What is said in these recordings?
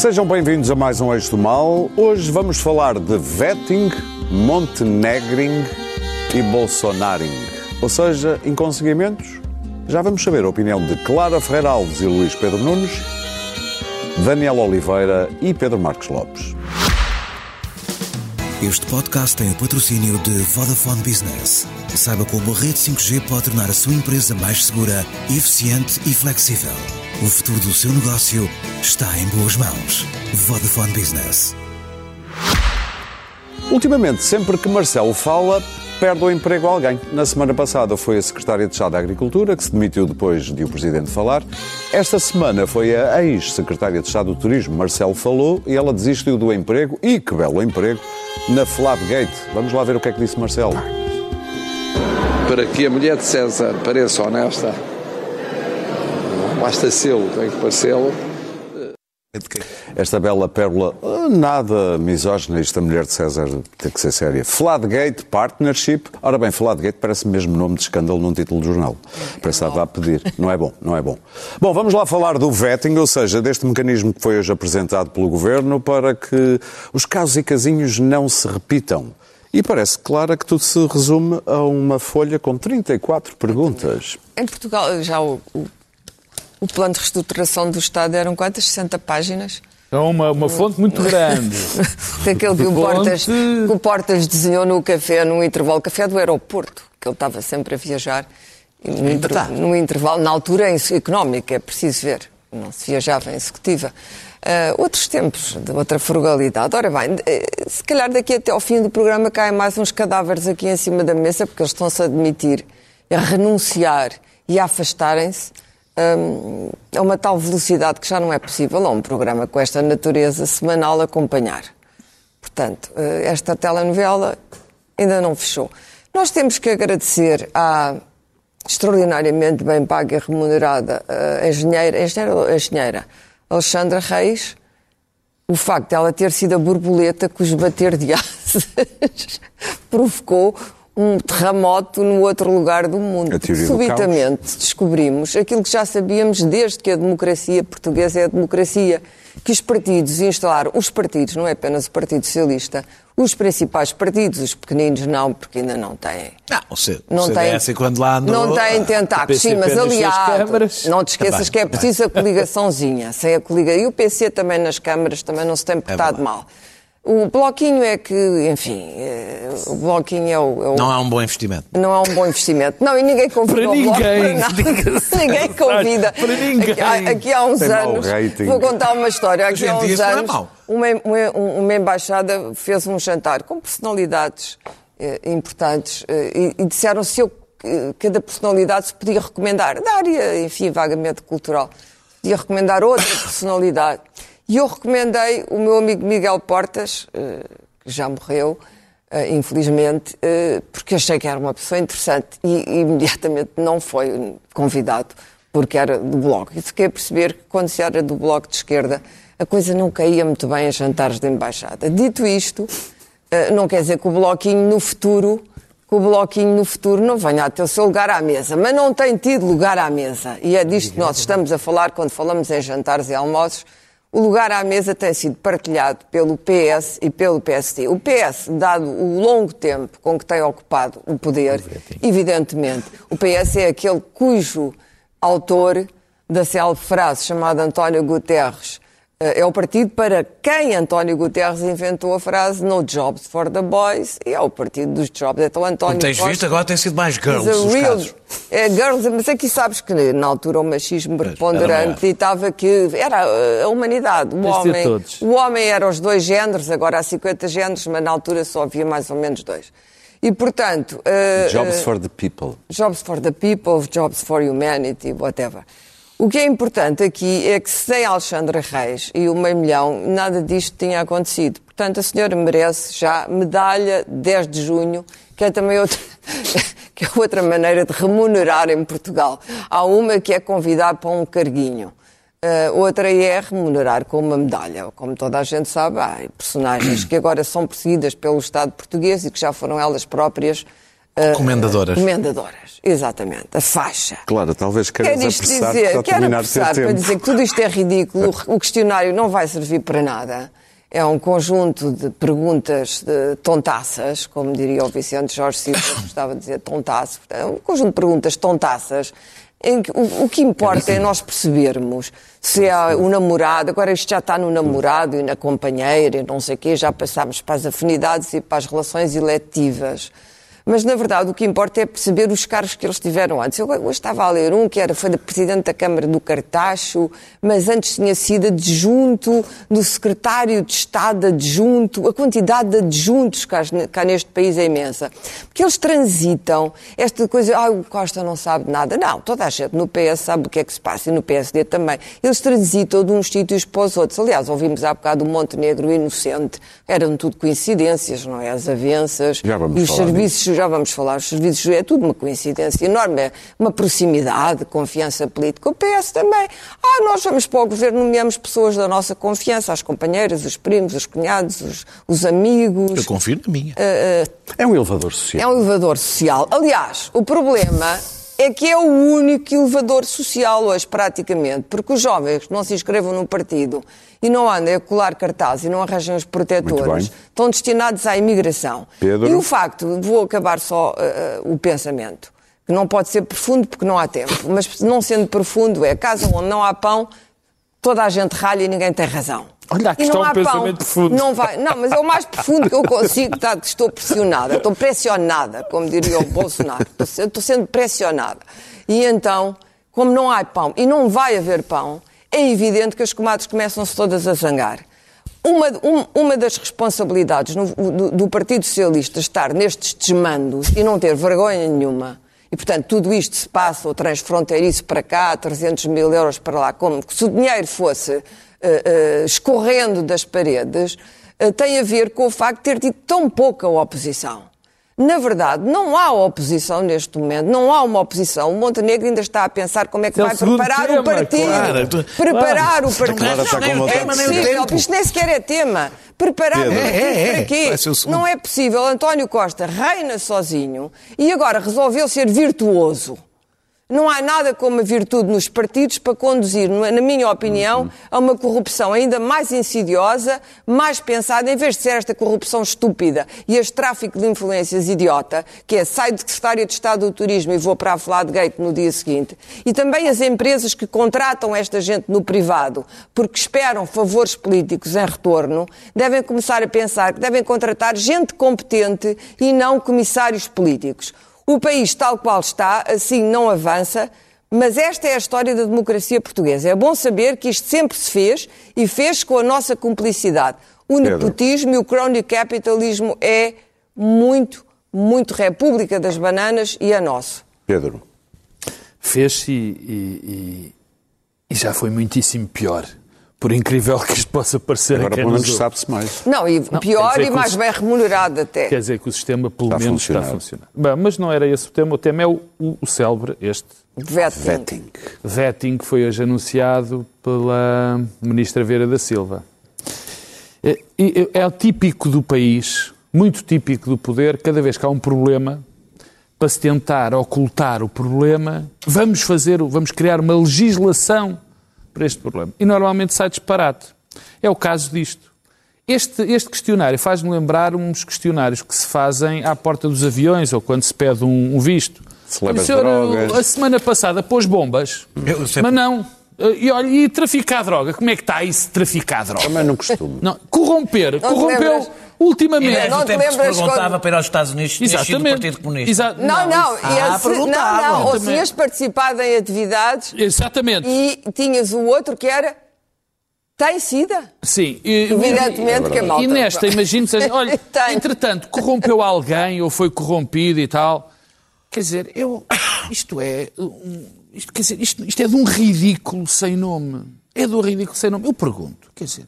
Sejam bem-vindos a mais um Eixo do Mal. Hoje vamos falar de vetting, Montenegring e Bolsonaring. Ou seja, inconseguimentos? Já vamos saber a opinião de Clara Ferreira Alves e Luís Pedro Nunes, Daniel Oliveira e Pedro Marcos Lopes. Este podcast tem o patrocínio de Vodafone Business. Saiba como a rede 5G pode tornar a sua empresa mais segura, eficiente e flexível. O futuro do seu negócio está em boas mãos. Vodafone Business. Ultimamente, sempre que Marcelo fala, perde o emprego a alguém. Na semana passada foi a secretária de Estado da Agricultura, que se demitiu depois de o Presidente falar. Esta semana foi a ex-secretária de Estado do Turismo, Marcelo falou, e ela desistiu do emprego, e que belo emprego, na Flatgate. Vamos lá ver o que é que disse Marcelo. Para que a mulher de César pareça honesta, basta sê-lo, tem que parecê-lo. Esta bela pérola, ah, nada misógina, esta mulher de César tem que ser séria. Flatgate Partnership. Ora bem, Flatgate parece mesmo nome de escândalo num título de jornal. Pensava a pedir. Não é bom, não é bom. Bom, vamos lá falar do vetting, ou seja, deste mecanismo que foi hoje apresentado pelo Governo para que os casos e casinhos não se repitam. E parece, Clara, que tudo se resume a uma folha com 34 perguntas. Em Portugal, já o, o, o plano de reestruturação do Estado eram quantas? 60 páginas? É uma, uma fonte muito grande. Daquele que o, Portas, que o Portas desenhou no café, no intervalo, café do aeroporto, que ele estava sempre a viajar. No, inter- no intervalo, na altura em económica, é preciso ver, não se viajava em executiva. Ah, outros tempos, de outra frugalidade. Ora bem, eh, se calhar daqui até ao fim do programa caem mais uns cadáveres aqui em cima da mesa, porque eles estão-se a admitir, a renunciar e a afastarem-se hum, a uma tal velocidade que já não é possível a um programa com esta natureza semanal acompanhar. Portanto, eh, esta telenovela ainda não fechou. Nós temos que agradecer à extraordinariamente bem paga e remunerada eh, engenheira, engenheira, engenheira Alexandra Reis o facto de ela ter sido a borboleta cujo bater de asas provocou um terremoto no outro lugar do mundo. Subitamente descobrimos aquilo que já sabíamos desde que a democracia portuguesa é a democracia, que os partidos instalaram, os partidos, não é apenas o Partido Socialista, os principais partidos, os pequeninos não, porque ainda não têm. Não, o C- Não o CDS, quando lá andou, não tem a- tentáculos, sim, mas câmaras, Não te esqueças também, que é preciso a coligaçãozinha. Sem a coligação. E o PC também nas câmaras também não se tem portado verdade. mal. O bloquinho é que, enfim, eh, o bloquinho é o. é o- Não é um bom investimento. não é um bom investimento. Não, e ninguém convida Para o Bloco ninguém, ninguém convida. Para ninguém. Aqui, há- aqui há uns Tem anos, vou contar uma história. Aqui em há uns isso não é anos, mau. uma, uma, uma embaixada fez um jantar com personalidades eh, importantes eh, e, e disseram se eu, cada personalidade se podia recomendar, da área, enfim, vagamente cultural, podia recomendar outra personalidade. E eu recomendei o meu amigo Miguel Portas, eh, que já morreu, eh, infelizmente, eh, porque achei que era uma pessoa interessante e, imediatamente não foi convidado porque era do Bloco. E fiquei a perceber que quando se era do Bloco de Esquerda a coisa não caía muito bem em jantares de embaixada. Dito isto, não quer dizer que o Bloquinho no futuro que o Bloquinho no futuro não venha a ter o seu lugar à mesa, mas não tem tido lugar à mesa. E é disto que nós estamos a falar quando falamos em jantares e almoços. O lugar à mesa tem sido partilhado pelo PS e pelo PSD. O PS, dado o longo tempo com que tem ocupado o poder, evidentemente, o PS é aquele cujo autor da célebre frase chamada António Guterres é o partido para quem António Guterres inventou a frase No jobs for the boys e é o partido dos jobs. Então António Como tens Costa visto, agora tem sido mais girls a os real- casos. É, girls, mas aqui sabes que na altura o machismo era preponderante ditava que era uh, a humanidade, o homem. O homem era os dois géneros, agora há 50 géneros, mas na altura só havia mais ou menos dois. E portanto. uh, Jobs uh, for the people. Jobs for the people, jobs for humanity, whatever. O que é importante aqui é que sem Alexandra Reis e o meio milhão, nada disto tinha acontecido. Portanto, a senhora merece já medalha 10 de junho, que é também outra, que é outra maneira de remunerar em Portugal. Há uma que é convidar para um carguinho. Uh, outra é remunerar com uma medalha. Como toda a gente sabe, há personagens que agora são perseguidas pelo Estado português e que já foram elas próprias Comendadoras. Comendadoras, exatamente. A faixa. Claro, talvez Quer queiras isto apressar dizer, para quero apressar para dizer que tudo isto é ridículo, o questionário não vai servir para nada. É um conjunto de perguntas de tontaças, como diria o Vicente Jorge Silva, que gostava de dizer tontaço. É um conjunto de perguntas tontaças, em que o, o que importa é nós percebermos se é o namorado, agora isto já está no namorado e na companheira e não sei o quê, já passámos para as afinidades e para as relações eletivas. Mas, na verdade, o que importa é perceber os cargos que eles tiveram antes. Eu hoje estava a ler um que era, foi Presidente da Câmara do Cartacho, mas antes tinha sido adjunto do Secretário de Estado adjunto. A quantidade de adjuntos cá, cá neste país é imensa. Porque eles transitam esta coisa, ah, o Costa não sabe nada. Não, toda a gente no PS sabe o que é que se passa e no PSD também. Eles transitam de uns sítios para os outros. Aliás, ouvimos há bocado o Montenegro inocente. Eram tudo coincidências, não é? As avanças e os falar serviços já vamos falar, os serviços é tudo uma coincidência enorme, é uma proximidade, confiança política. O PS também. Ah, nós vamos para o governo, nomeamos pessoas da nossa confiança, as companheiras, os primos, os cunhados, os, os amigos. Eu confio na minha. É um elevador É social. um elevador social. Aliás, o problema é que é o único elevador social hoje, praticamente, porque os jovens que não se inscrevam num partido e não andem a colar cartazes e não arranjam os protetores, estão destinados à imigração. Pedro? E o facto, vou acabar só uh, o pensamento, que não pode ser profundo porque não há tempo, mas não sendo profundo é, casa onde não há pão, toda a gente ralha e ninguém tem razão. Olha, aqui e está não um há pão, pensamento profundo. Não, vai, não, mas é o mais profundo que eu consigo, tá, que estou pressionada, estou pressionada, como diria o Bolsonaro, estou, estou sendo pressionada. E então, como não há pão e não vai haver pão, é evidente que as comadres começam-se todas a zangar. Uma, um- uma das responsabilidades no- do, do Partido Socialista estar nestes desmandos e não ter vergonha nenhuma, e portanto tudo isto se passa, o transfronteiriço para cá, 300 mil euros para lá, como se o dinheiro fosse eh, escorrendo das paredes, eh, tem a ver com o facto de ter tido tão pouca oposição. Na verdade, não há oposição neste momento, não há uma oposição. O Montenegro ainda está a pensar como é que é vai preparar tema, o partido. claro. Preparar o partido. Claro, está com Não, vontade é de dizer. possível, Tempo. isto nem sequer é tema. Preparar Pedro. o partido É, é, para quê? Não é possível. António Costa reina sozinho e agora resolveu ser virtuoso. Não há nada como a virtude nos partidos para conduzir, na minha opinião, a uma corrupção ainda mais insidiosa, mais pensada, em vez de ser esta corrupção estúpida e este tráfico de influências idiota, que é saio de secretária de Estado do Turismo e vou para a Fladgate no dia seguinte, e também as empresas que contratam esta gente no privado porque esperam favores políticos em retorno, devem começar a pensar que devem contratar gente competente e não comissários políticos. O país, tal qual está, assim não avança, mas esta é a história da democracia portuguesa. É bom saber que isto sempre se fez e fez com a nossa cumplicidade. O Pedro. nepotismo e o crony capitalismo é muito, muito República das Bananas e é nosso. Pedro, Fez-se e, e- e- e já foi muitíssimo pior. Por incrível que isto possa parecer agora quem pelo nos menos sabe-se mais. Não, e Não, pior e mais bem remunerado até. Quer dizer que o sistema, pelo Está menos, está a funcionar. Bem, mas não era esse o tema. O tema é o, o, o célebre, este Vetting. Vetting. vetting que foi hoje anunciado pela Ministra Vieira da Silva. É, é o típico do país, muito típico do poder, cada vez que há um problema, para se tentar ocultar o problema, vamos fazer, o- vamos criar uma legislação para este problema. E normalmente sai disparate. É o caso disto. Este, este questionário faz-me lembrar uns questionários que se fazem à porta dos aviões ou quando se pede um, um visto. Se O senhor, drogas. A semana passada pôs bombas, Eu sempre- mas não. E olha, e traficar droga? Como é que está isso de traficar droga? Também não costumo. Não, corromper. te corrompeu lembras? Ultimamente. Desde Não o te tempo que se perguntava quando- para ir aos Estados Unidos se tinha sido do Exatamente. Partido Comunista. Exa- Não, não, Ah, e esse- não, não, ou Também. tinhas participado em atividades Exatamente. e tinhas o outro que era tem sida. Sim. E, Evidentemente que a malta. E nesta, imagine-se, olha, Tem. entretanto, corrompeu alguém ou foi corrompido e tal. Quer dizer, eu, isto é, um- isto, quer dizer, isto, isto é de um ridículo sem nome. É de um ridículo sem nome. Eu pergunto, quer dizer,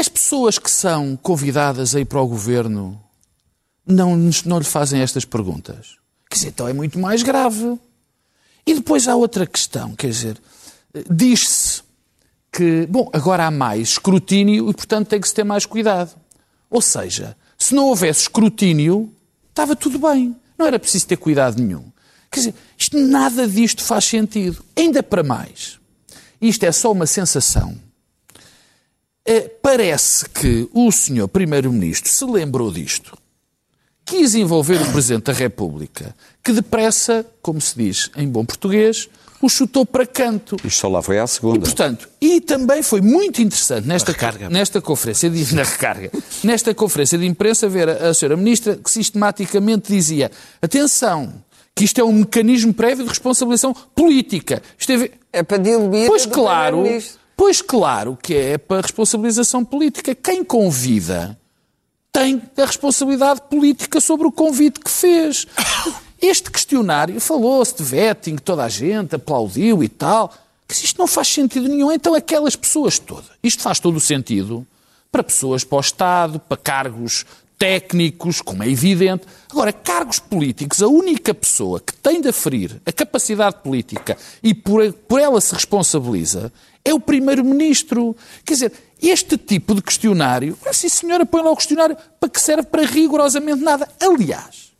as pessoas que são convidadas a ir para o governo não, não lhe fazem estas perguntas? Quer dizer, então é muito mais grave. E depois há outra questão, quer dizer, diz-se que, bom, agora há mais escrutínio e, portanto, tem que se ter mais cuidado. Ou seja, se não houvesse escrutínio, estava tudo bem. Não era preciso ter cuidado nenhum. Quer dizer, isto, nada disto faz sentido. Ainda para mais. Isto é só uma sensação. É, parece que o senhor Primeiro-Ministro se lembrou disto, quis envolver o Presidente da República, que depressa, como se diz em bom português, o chutou para canto. Isto só lá foi à segunda. E, portanto, e também foi muito interessante nesta, nesta conferência de na recarga, nesta conferência de imprensa ver a, a senhora ministra que sistematicamente dizia: atenção, que isto é um mecanismo prévio de responsabilização política. Isto é, é para diluir pois claro, pois claro que é para responsabilização política. Quem convida tem a responsabilidade política sobre o convite que fez. Este questionário falou-se de vetting, toda a gente aplaudiu e tal. Mas isto não faz sentido nenhum. Então, aquelas pessoas todas. Isto faz todo o sentido para pessoas para o Estado, para cargos técnicos, como é evidente. Agora, cargos políticos, a única pessoa que tem de aferir a capacidade política e por, por ela se responsabiliza é o Primeiro-Ministro. Quer dizer, este tipo de questionário, sim senhora, põe lá o questionário para que serve para rigorosamente nada. Aliás,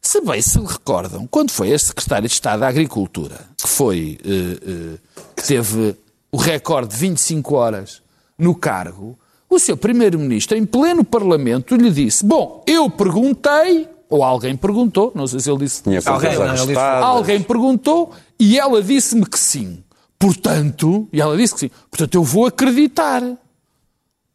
se bem se recordam, quando foi a Secretária de Estado da Agricultura, que foi, uh, uh, que teve o recorde de 25 horas no cargo, o seu Primeiro-Ministro, em pleno Parlamento, lhe disse: Bom, eu perguntei, ou alguém perguntou, não sei se ele disse. Tinha alguém, alguém perguntou e ela disse-me que sim. Portanto, e ela disse que sim, portanto eu vou acreditar.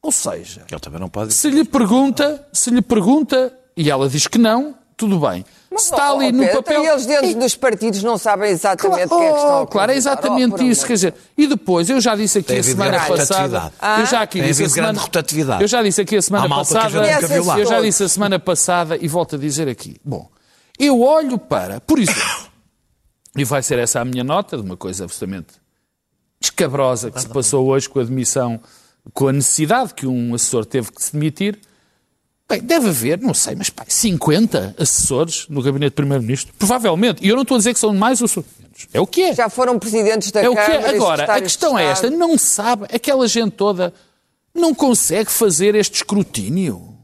Ou seja, ele também não pode... se lhe pergunta, se lhe pergunta e ela diz que não, tudo bem. Mas, está ali oh, no Pedro, papel. E eles dentro e... dos partidos não sabem exatamente o claro, que é que estão a Claro, é exatamente oh, isso. Quer dizer, e depois, eu já disse aqui a semana passada. Ah? Eu já aqui Tem disse a semana, rotatividade. Eu já disse aqui a semana passada. Eu já disse a semana passada e volto a dizer aqui. Bom, eu olho para, por exemplo, e vai ser essa a minha nota de uma coisa absolutamente escabrosa que se passou hoje com a demissão, com a necessidade que um assessor teve que se demitir Bem, deve haver, não sei, mas pá, 50 assessores no gabinete do Primeiro-Ministro. Provavelmente. E eu não estou a dizer que são mais ou são menos. É o que é. Já foram presidentes da é Câmara. É o que é. Agora, a questão é esta. Não sabe, aquela gente toda não consegue fazer este escrutínio.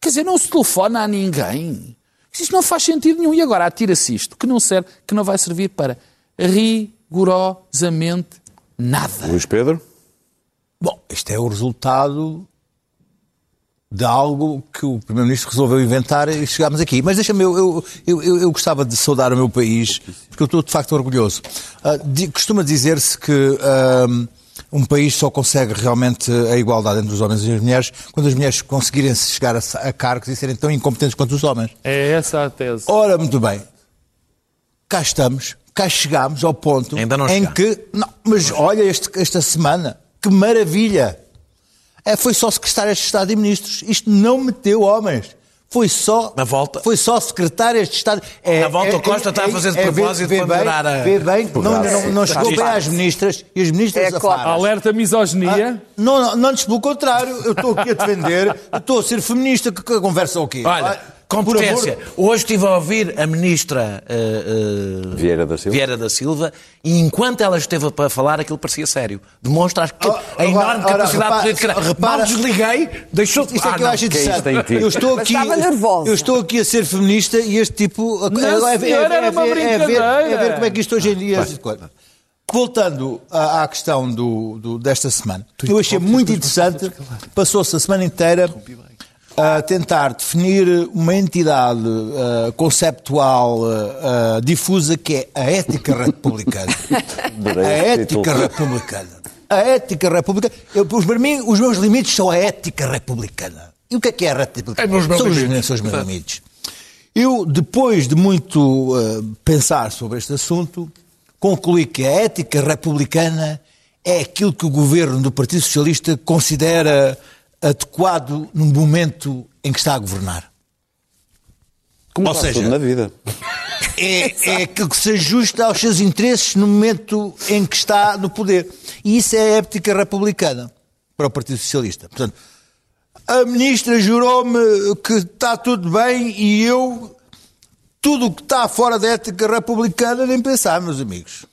Quer dizer, não se telefona a ninguém. Isto não faz sentido nenhum. E agora atira-se isto, que não serve, que não vai servir para rigorosamente nada. Luís Pedro? Bom, isto é o resultado de algo que o Primeiro-Ministro resolveu inventar e chegámos aqui. Mas deixa-me, eu, eu, eu, eu, gostava de saudar o meu país, porque eu estou de facto orgulhoso. Uh, de, costuma dizer-se que uh, um país só consegue realmente a igualdade entre os homens e as mulheres quando as mulheres conseguirem chegar a, a cargos e serem tão incompetentes quanto os homens. É essa a tese. Ora, muito bem. Cá estamos, cá chegámos ao ponto em que. Não, mas olha este, esta semana, que maravilha! É, foi só secretárias de Estado e ministros. Isto não meteu homens. Foi só, Na volta. Foi só secretárias de Estado. É, Na volta, é, o Costa é, está a fazer de é, propósito para melhorar a. Vê bem, não, não, não chegou bem às ministras e as ministras é, claro. Alerta misoginia. Ah, não, não, não, pelo contrário. Eu estou aqui a defender, estou a ser feminista. Que, que conversa o quê? Olha. Competência. Hoje estive a ouvir a ministra uh, uh, Vieira, da Silva. Vieira da Silva e enquanto ela esteve para falar aquilo parecia sério. Demonstra que, oh, a enorme ora, capacidade ora, política. Repara, Mal desliguei, deixou... Isto é que eu acho interessante. eu estou aqui, eu estou aqui a ser feminista e este tipo... Não, é, é, é, é, ver, é, ver, é ver como é que isto hoje em dia... Voltando à, à questão do, do, desta semana, eu achei muito interessante, passou-se a semana inteira a tentar definir uma entidade uh, conceptual uh, uh, difusa que é a ética republicana. a ética republicana. A ética republicana. Eu, para mim, os meus limites são a ética republicana. E o que é que é a ética republicana? É são, os, são os meus limites. Eu, depois de muito pensar sobre este assunto, concluí que a ética republicana é aquilo que o governo do Partido Socialista considera adequado no momento em que está a governar. Como Ou seja, na vida. É, é aquilo que se ajusta aos seus interesses no momento em que está no poder. E isso é a ética republicana para o Partido Socialista. Portanto, a ministra jurou-me que está tudo bem e eu, tudo o que está fora da ética republicana, nem pensar, meus amigos.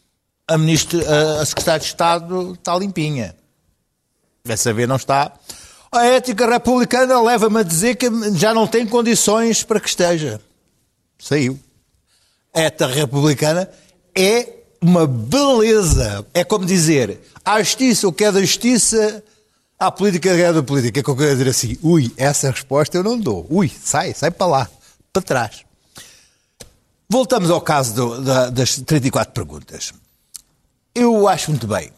A, ministra, a secretária de Estado está limpinha. Dessa vez não está. A ética republicana leva-me a dizer que já não tem condições para que esteja. saiu. ETA republicana é uma beleza. É como dizer, à justiça o que é da justiça, à política o que é da política. É que eu quero dizer assim, ui, essa resposta eu não dou. Ui, sai, sai para lá, para trás. Voltamos ao caso do, da, das 34 perguntas. Eu acho muito bem,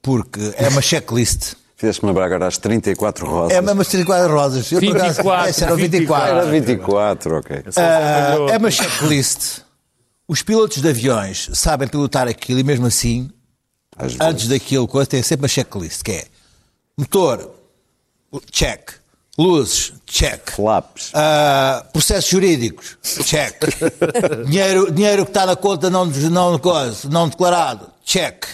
porque é uma checklist. Fizeste-me lembrar agora às 34 rosas. É umas 34 rosas. Eu, por acaso, 24, essa era 24. Era 24, ok. Ah, é uma checklist. Os pilotos de aviões sabem pilotar aquilo e mesmo assim, Às vezes. antes daquilo, coisa, tem sempre uma checklist, que é motor, check. Luzes, check. Flaps. Ah, processos jurídicos, check. dinheiro, dinheiro que está na conta não, não, coisa, não declarado, check.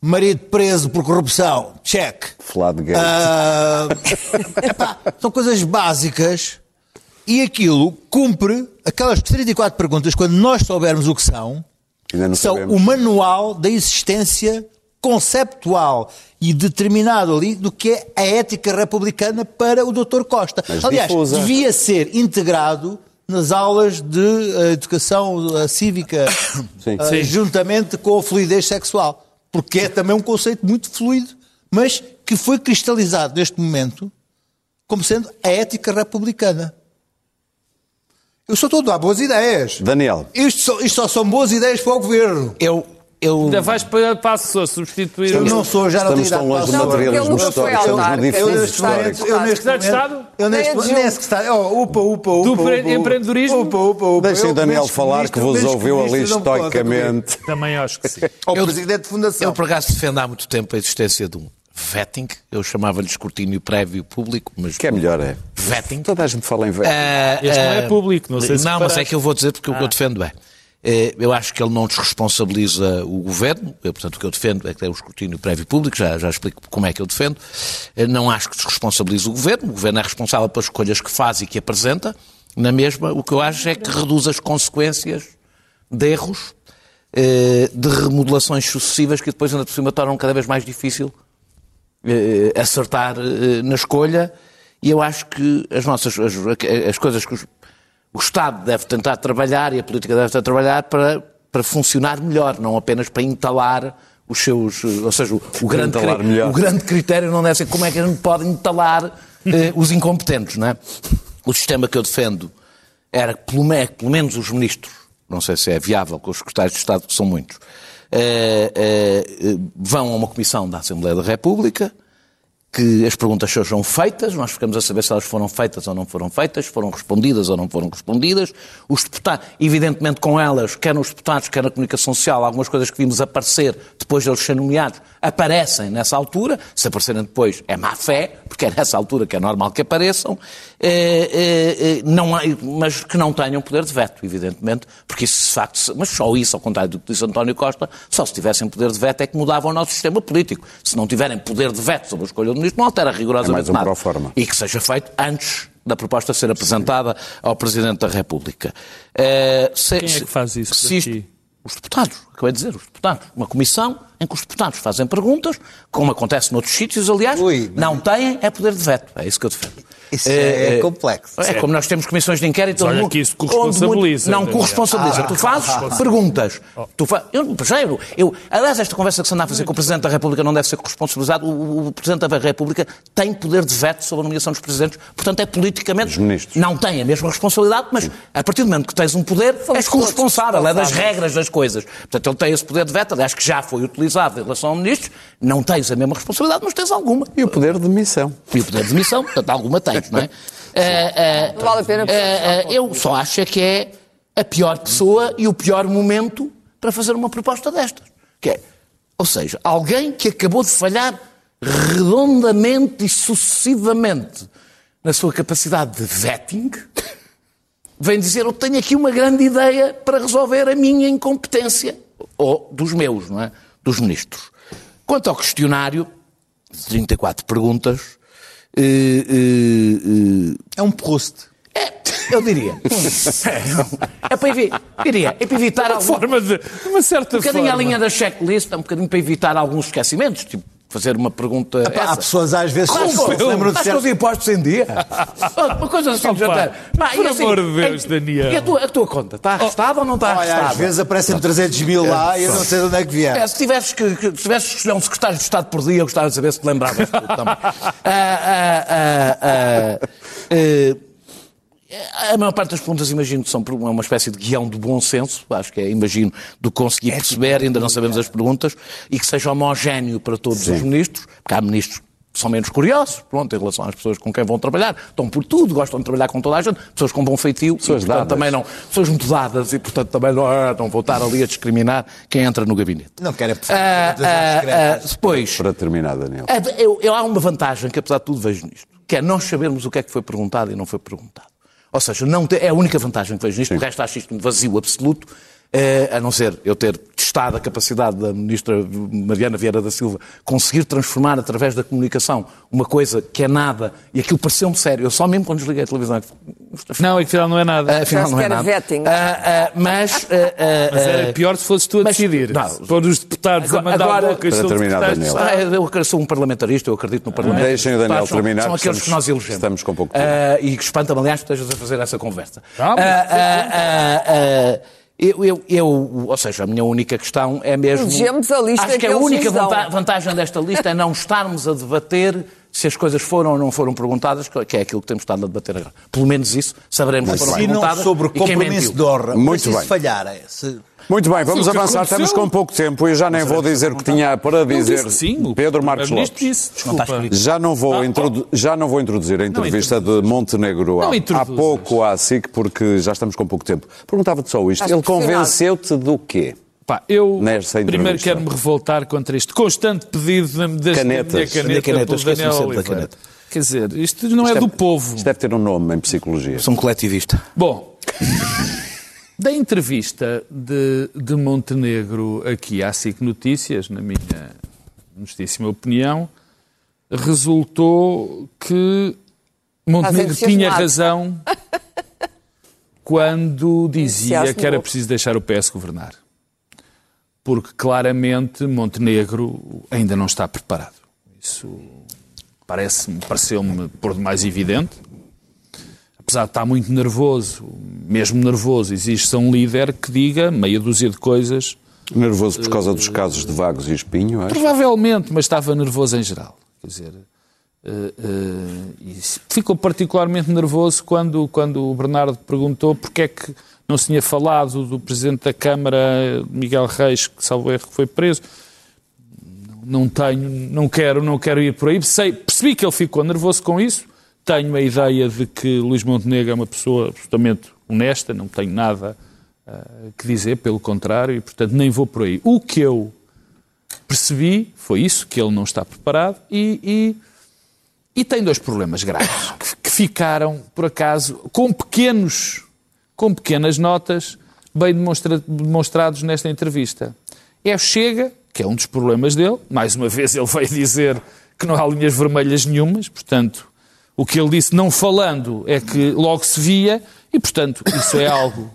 Marido preso por corrupção, check. Floodgate. Ah, epá, são coisas básicas e aquilo cumpre aquelas 34 perguntas, quando nós soubermos o que são, são sabemos. o manual da existência conceptual e determinado ali do que é a ética republicana para o Dr. Costa. Mas Aliás, difusa. devia ser integrado nas aulas de eh, educação eh, cívica, Sim. eh, Sim. juntamente com a fluidez sexual. Porque é também um conceito muito fluido, mas que foi cristalizado neste momento como sendo a ética republicana. Eu só estou a dar boas ideias. Daniel. Isto só, isto só são boas ideias para o governo. Eu, eu, Ainda vais para, para a assessor substituir. Eu não sou, já não Estamos tenho tão idade longe do para Não, porque materialismo ele nunca foi histórico. Estamos no histórico. eu neste de momento, Estado? eu neste Nem momento, oh, upa, upa, upa, Do empreendedorismo? Upa, upa, upa. Deixem o Daniel falar que vos ouviu ali estoicamente. Também acho que sim. Ao Eu- Presidente de Fundação. eu, por acaso, defendo há muito tempo a existência de um vetting. Eu chamava-lhe escrutínio prévio público, mas. Que é melhor, é. Vetting. Toda a gente fala em velho. Ah, Este não é ah, público, não sei se Não, mas é que eu vou dizer porque o que eu defendo é. Eh, Eu acho que ele não desresponsabiliza o governo, eu, portanto o que eu defendo é que é o escrutínio prévio público, já, já explico como é que eu defendo. Eh, Não acho que desresponsabilize o governo, o governo é responsável pelas escolhas que faz e que apresenta. Na mesma, o que eu acho é que reduz as consequências de erros, eh, de remodelações sucessivas que depois ainda por cima tornam cada vez mais difícil acertar na escolha e eu acho que as nossas as, as coisas que os- o Estado deve tentar trabalhar e a política deve tentar trabalhar para, para funcionar melhor, não apenas para entalar os seus, eh, ou seja, o, o grande, o grande critério não deve ser como é que a gente pode entalar eh, os incompetentes, não é? O sistema que eu defendo era que pelo, me- pelo menos os ministros, não sei se é viável com os secretários de Estado, que são muitos, eh, eh, vão a uma comissão da Assembleia da República, que as perguntas sejam feitas, nós ficamos a saber se elas foram feitas ou não foram feitas, foram respondidas ou não foram respondidas. Os deputados, evidentemente com elas, quer nos deputados, quer na comunicação social, algumas coisas que vimos aparecer depois de eles serem nomeados, aparecem nessa altura. Se aparecerem depois, é má fé, porque é nessa altura que é normal que apareçam, eh, eh, não há- mas que não tenham poder de veto, evidentemente, porque isso de facto, mas só isso, ao contrário do que disse António Costa, só se tivessem poder de veto é que mudavam o nosso sistema político. Se não tiverem poder de veto sobre a escolha do ministro, não altera rigorosamente É mais um nada. E que seja feito antes da proposta ser apresentada ao Presidente da República. Eh, se- Quem é que faz isso se isto-? Os deputados, acabei de dizer, os deputados. Uma comissão em que os deputados fazem perguntas, como acontece noutros sítios, aliás, Ui, não têm é poder de veto. É isso que eu defendo. Isso é complexo. É como nós temos comissões de inquérito. Mas olha que isso corresponsabiliza, muito- Não corresponsabiliza. Ah, tu fazes perguntas. Tu fa... eu, eu, eu, aliás, esta conversa que se anda a fazer com o Presidente da República não deve ser corresponsabilizado. O, o Presidente da República tem poder de veto sobre a nomeação dos Presidentes, portanto é politicamente. Não tem a mesma responsabilidade, mas a partir do momento que tens um poder, Somos és corresponsável, é das regras das coisas. Portanto, ele tem esse poder de veto, aliás, que já foi utilizado em relação a ministros. Não tens a mesma responsabilidade, mas tens alguma. E o poder de missão. E o poder de demissão, portanto, alguma tens, não é? Eh, eh, Não vale a pena eh, eu só acho é que é a pior pessoa e o pior momento para fazer uma proposta destas. Que é, ou seja, alguém que acabou de falhar redondamente e sucessivamente na sua capacidade de vetting, vem dizer, eu tenho aqui uma grande ideia para resolver a minha incompetência, ou dos meus, não é? Dos ministros. Quanto ao questionário, de 34 perguntas, eh, eh, É um post. eh, é, eu diria. É, para evi- diria, é para evitar Uma algum, forma de. Uma certa um bocadinho forma. a linha da checklist, é um bocadinho para evitar alguns esquecimentos. Tipo, fazer uma pergunta. Epá, essa. há pessoas às vezes que se lembram de com os impostos em dia? uma coisa assim, Opa, jantar. Pá, por e assim, amor de Deus, é- Daniel. E a tua, a tua conta? Está arrestada ou não está Olha, arrestada? às vezes aparecem 300 mil lá e eu não sei de onde é que vier. É, se tivesses que, que- se tivesses que escolher um secretário de Estado por dia, eu gostava de saber se te lembravas também. Ah, ah, ah, ah, eh, a maior parte das perguntas imagino são uma espécie de guião de bom senso, acho que é, imagino, do conseguir perceber, ainda não sabemos as perguntas, e que seja homogéneo para todos os ministros, porque há ministros que são menos curiosos, pronto, em relação às pessoas com quem vão trabalhar, estão por tudo, gostam de trabalhar com toda a gente, pessoas com bom feitio, Pessoas e, portanto, também não, pessoas muito dadas, e portanto também não, ah, não vou estar ali a discriminar quem entra no gabinete. Não quero é Ah, ah, ah, depois, Para terminar, Daniel. é, eu, eu- há uma vantagem que, apesar de tudo, vejo nisto, que é nós sabermos o que é que foi perguntado e não foi perguntado. Ou seja, não te- é a única vantagem que vejo nisto, o resto acho isto um vazio absoluto, eh, a não ser eu ter testado a capacidade da ministra Mariana Vieira da Silva conseguir transformar através da comunicação uma coisa que é nada, e aquilo pareceu-me sério. Eu só mesmo quando desliguei a televisão é que Não, afinal não é nada. Afinal não é nada. Ah, ah, mas, ah, Mas era pior se fosses tu a mas- decidir. não. Pôr os deputados a Agora- mandar agora- bocas Para sobre terminar, deputados. Daniel. Ah, eu sou um parlamentarista, eu acredito no Parlamento. Deixem o Daniel São- terminar, São que aqueles estamos- que nós elegemos. estamos com pouco tempo. Ah, e que espanta-me, aliás, que estejas a fazer essa conversa. Mas- ah, ah, eu, eu, eu- ou seja, a minha única questão é mesmo. Elegemos a lista Acho que que a única vanta- vantagem desta lista é não estarmos a debater se as coisas foram ou não foram perguntadas, que é aquilo que temos estado a debater agora. Pelo menos isso, saberemos se foram perguntadas. sobre o e quem compromisso mentiu. de honra. Muito Mas e bem. se falhar, é, se- Muito bem, vamos avançar. aconteceu. Estamos com pouco tempo e já nem vou dizer o que tinha para dizer. sim, Pedro Marcos Lopes. disse, desculpa. Já não, vou Ah, introdu- já não vou introduzir a entrevista de Montenegro há, há pouco à SIC, porque já estamos com pouco tempo. Perguntava-te só isto. Ele convenceu-te do quê? Pá, eu primeiro entrevista. quero-me revoltar contra este constante pedido da, da Canetas. minha caneta caneta, pelo Daniel sempre da caneta. Quer dizer, isto não é Isto do povo. Isto deve ter um nome em psicologia. Sou um coletivista. Bom, da entrevista de, de Montenegro aqui à SIC Notícias, na minha justíssima opinião, resultou que Montenegro tinha razão quando dizia que era preciso deixar o PS governar. Porque claramente Montenegro ainda não está preparado. Isso parece-me, pareceu-me por demais evidente apesar de estar muito nervoso, mesmo nervoso, existe um líder que diga meia dúzia de coisas, Nervoso por causa dos casos de Vagos e Espinho, acho. provavelmente, mas estava nervoso em geral. Quer dizer, eh, e ficou particularmente nervoso quando, quando o Bernardo perguntou porque é que não se tinha falado do Presidente da Câmara, Miguel Reis, que salvo erro que foi preso. Não tenho, não quero, não quero ir por aí. Sei, percebi que ele ficou nervoso com isso. Tenho a ideia de que Luís Montenegro é uma pessoa absolutamente honesta, não tenho nada ah, que dizer, pelo contrário, e portanto nem vou por aí. O que eu percebi foi isso, que ele não está preparado e, e, e tem dois problemas graves que, que ficaram, por acaso, com pequenos, com pequenas notas bem demonstra- demonstrados nesta entrevista. É o Chega, que é um dos problemas dele, mais uma vez ele veio dizer que não há linhas vermelhas nenhumas, portanto, o que ele disse não falando é que logo se via e, portanto, isso é algo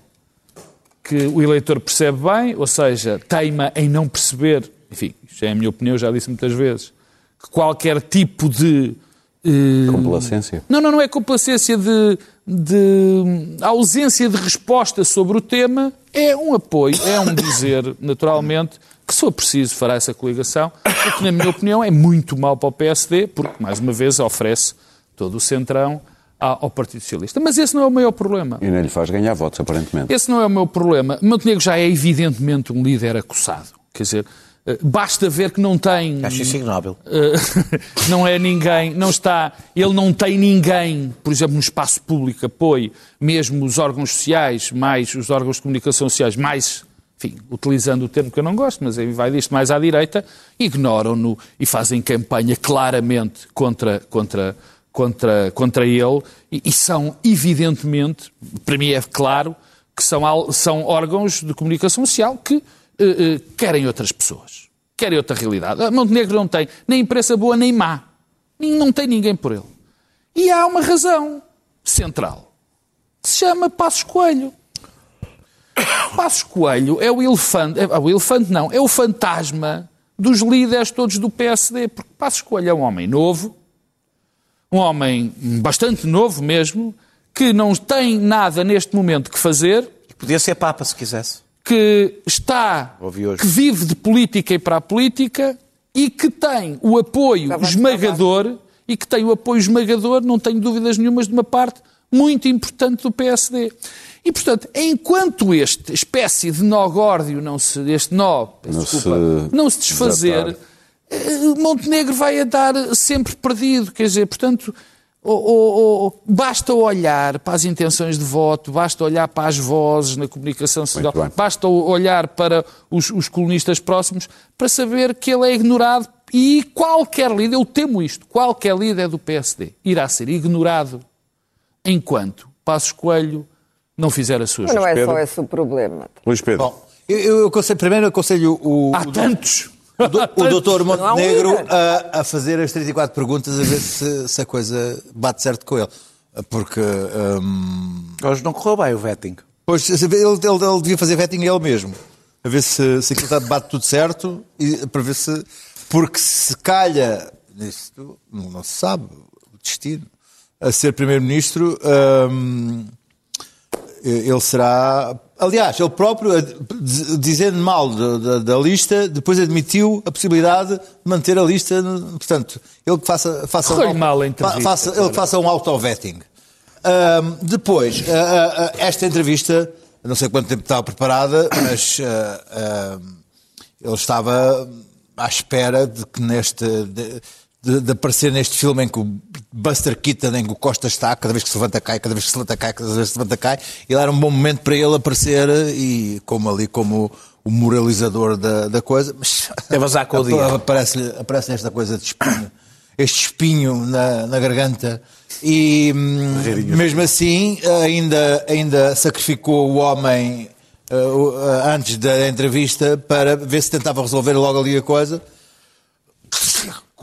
que o eleitor percebe bem, ou seja, teima em não perceber, enfim, isto é a minha opinião, já disse muitas vezes, que qualquer tipo de. eh, Complacência. Não, não, não é complacência de, de ausência de resposta sobre o tema, é um apoio, é um dizer, naturalmente, que se for preciso fará essa coligação, o que, na minha opinião, é muito mal para o PSD, porque, mais uma vez, oferece todo o centrão ao Partido Socialista. Mas esse não é o maior problema. E nem lhe faz ganhar votos, aparentemente. Esse não é o meu problema. Montenegro já é evidentemente um líder acossado. Quer dizer, eh, basta ver que não tem. Acho isso ignóbil. eh, não é ninguém, não está. Ele não tem ninguém, por exemplo, no espaço público que apoie, mesmo os órgãos sociais, mais os órgãos de comunicação sociais, mais. Enfim, utilizando o termo que eu não gosto, mas aí vai disto mais à direita, ignoram-no e fazem campanha claramente contra, contra, contra, contra ele e, e são, evidentemente, para mim é claro, que são, são órgãos de comunicação social que eh, eh, querem outras pessoas, querem outra realidade. A Montenegro não tem nem imprensa boa nem má, não tem ninguém por ele. E há uma razão central, se chama Passos Coelho. Passos Coelho é o elefante, é, o elefante não, é o fantasma dos líderes todos do PSD, porque Passos Coelho é um homem novo, um homem bastante novo mesmo, que não tem nada neste momento que fazer, Podia ser Papa se quisesse. que está, Ouvi hoje. que vive de política e para a política e que tem o apoio esmagador e que tem o apoio esmagador, não tenho dúvidas nenhumas, de uma parte muito importante do PSD. E, portanto, enquanto este espécie de nó górdio, não se, este nó, Não desculpa, se não se desfazer, desatar. Eh, Montenegro vai andar sempre perdido. Quer dizer, portanto, o- o- o- basta olhar para as intenções de voto, basta olhar para as vozes na comunicação social, basta olhar para os, os colunistas próximos para saber que ele é ignorado e qualquer líder, eu temo isto, qualquer líder do PSD irá ser ignorado enquanto Passos Coelho não fizer a sua Mas não é só esse o problema. Luís Pedro. Bom, eu, eu aconselho, primeiro aconselho o, Há o, tantos! O, do- o doutor um Montenegro líder. a, a fazer as 34 perguntas a ver se, se a coisa bate certo com ele. Porque hum, Hoje não correu bem o vetting. pois, ele, ele, ele devia fazer vetting ele mesmo. A ver se, se aquilo está- bate tudo certo e para ver se. Porque se calha, isto não, não se sabe, o destino, a ser Primeiro-Ministro, hum, ele será. Aliás, ele próprio, eh, diz- dizendo mal da, da- da lista, depois admitiu a possibilidade de manter a lista. Portanto, ele que faça, faça, um, mal a entrevista, fa- faça, ele que faça um auto-vetting. Depois, ah, ah, esta entrevista, não sei quanto tempo estava preparada, mas ele estava à espera de que neste. De, de- de aparecer neste filme em que o Buster Keaton, em que o Costa está, cada vez que se levanta cai, cada vez que se levanta cai, cada vez que se levanta cai, ele era um bom momento para ele aparecer e como ali como o moralizador da, da coisa, mas Deve azar com o dia. aparece-lhe aparece esta coisa de espinho, este espinho na, na garganta e hum, mesmo assim ainda, ainda sacrificou o homem uh, uh, antes da entrevista para ver se tentava resolver logo ali a coisa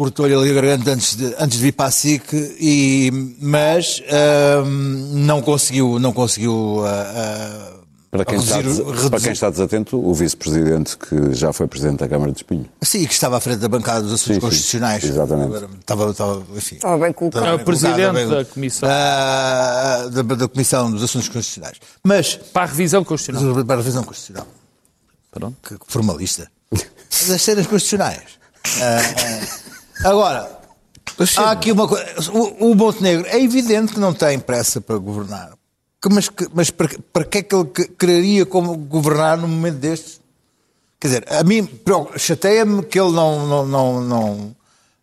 cortou-lhe ali a garganta antes de, antes de vir para a SIC, e, mas hum, não conseguiu, não conseguiu ah, ah, Para quem, está, reduzir- para reduzir- quem está desatento, o vice-presidente, que já foi presidente da Câmara de Espinho. Sim, que estava à frente da bancada dos assuntos Sim, sim, constitucionais. exatamente. Agora, Estava, estava, enfim, Estava bem colocado. estava É o presidente colocado, bem- da Comissão. Ah, da, da Comissão dos Assuntos Constitucionais. Mas, Para a revisão constitucional. para a revisão constitucional, Pronto. que formalista, das cenas constitucionais. Ah, ah, agora, há aqui uma coisa. O, o Montenegro é evidente que não tem pressa para governar. Que- Mas, que- mas para, para que é que ele que- quereria como governar num momento destes? Quer dizer, a mim chateia-me que ele não, não, não, não,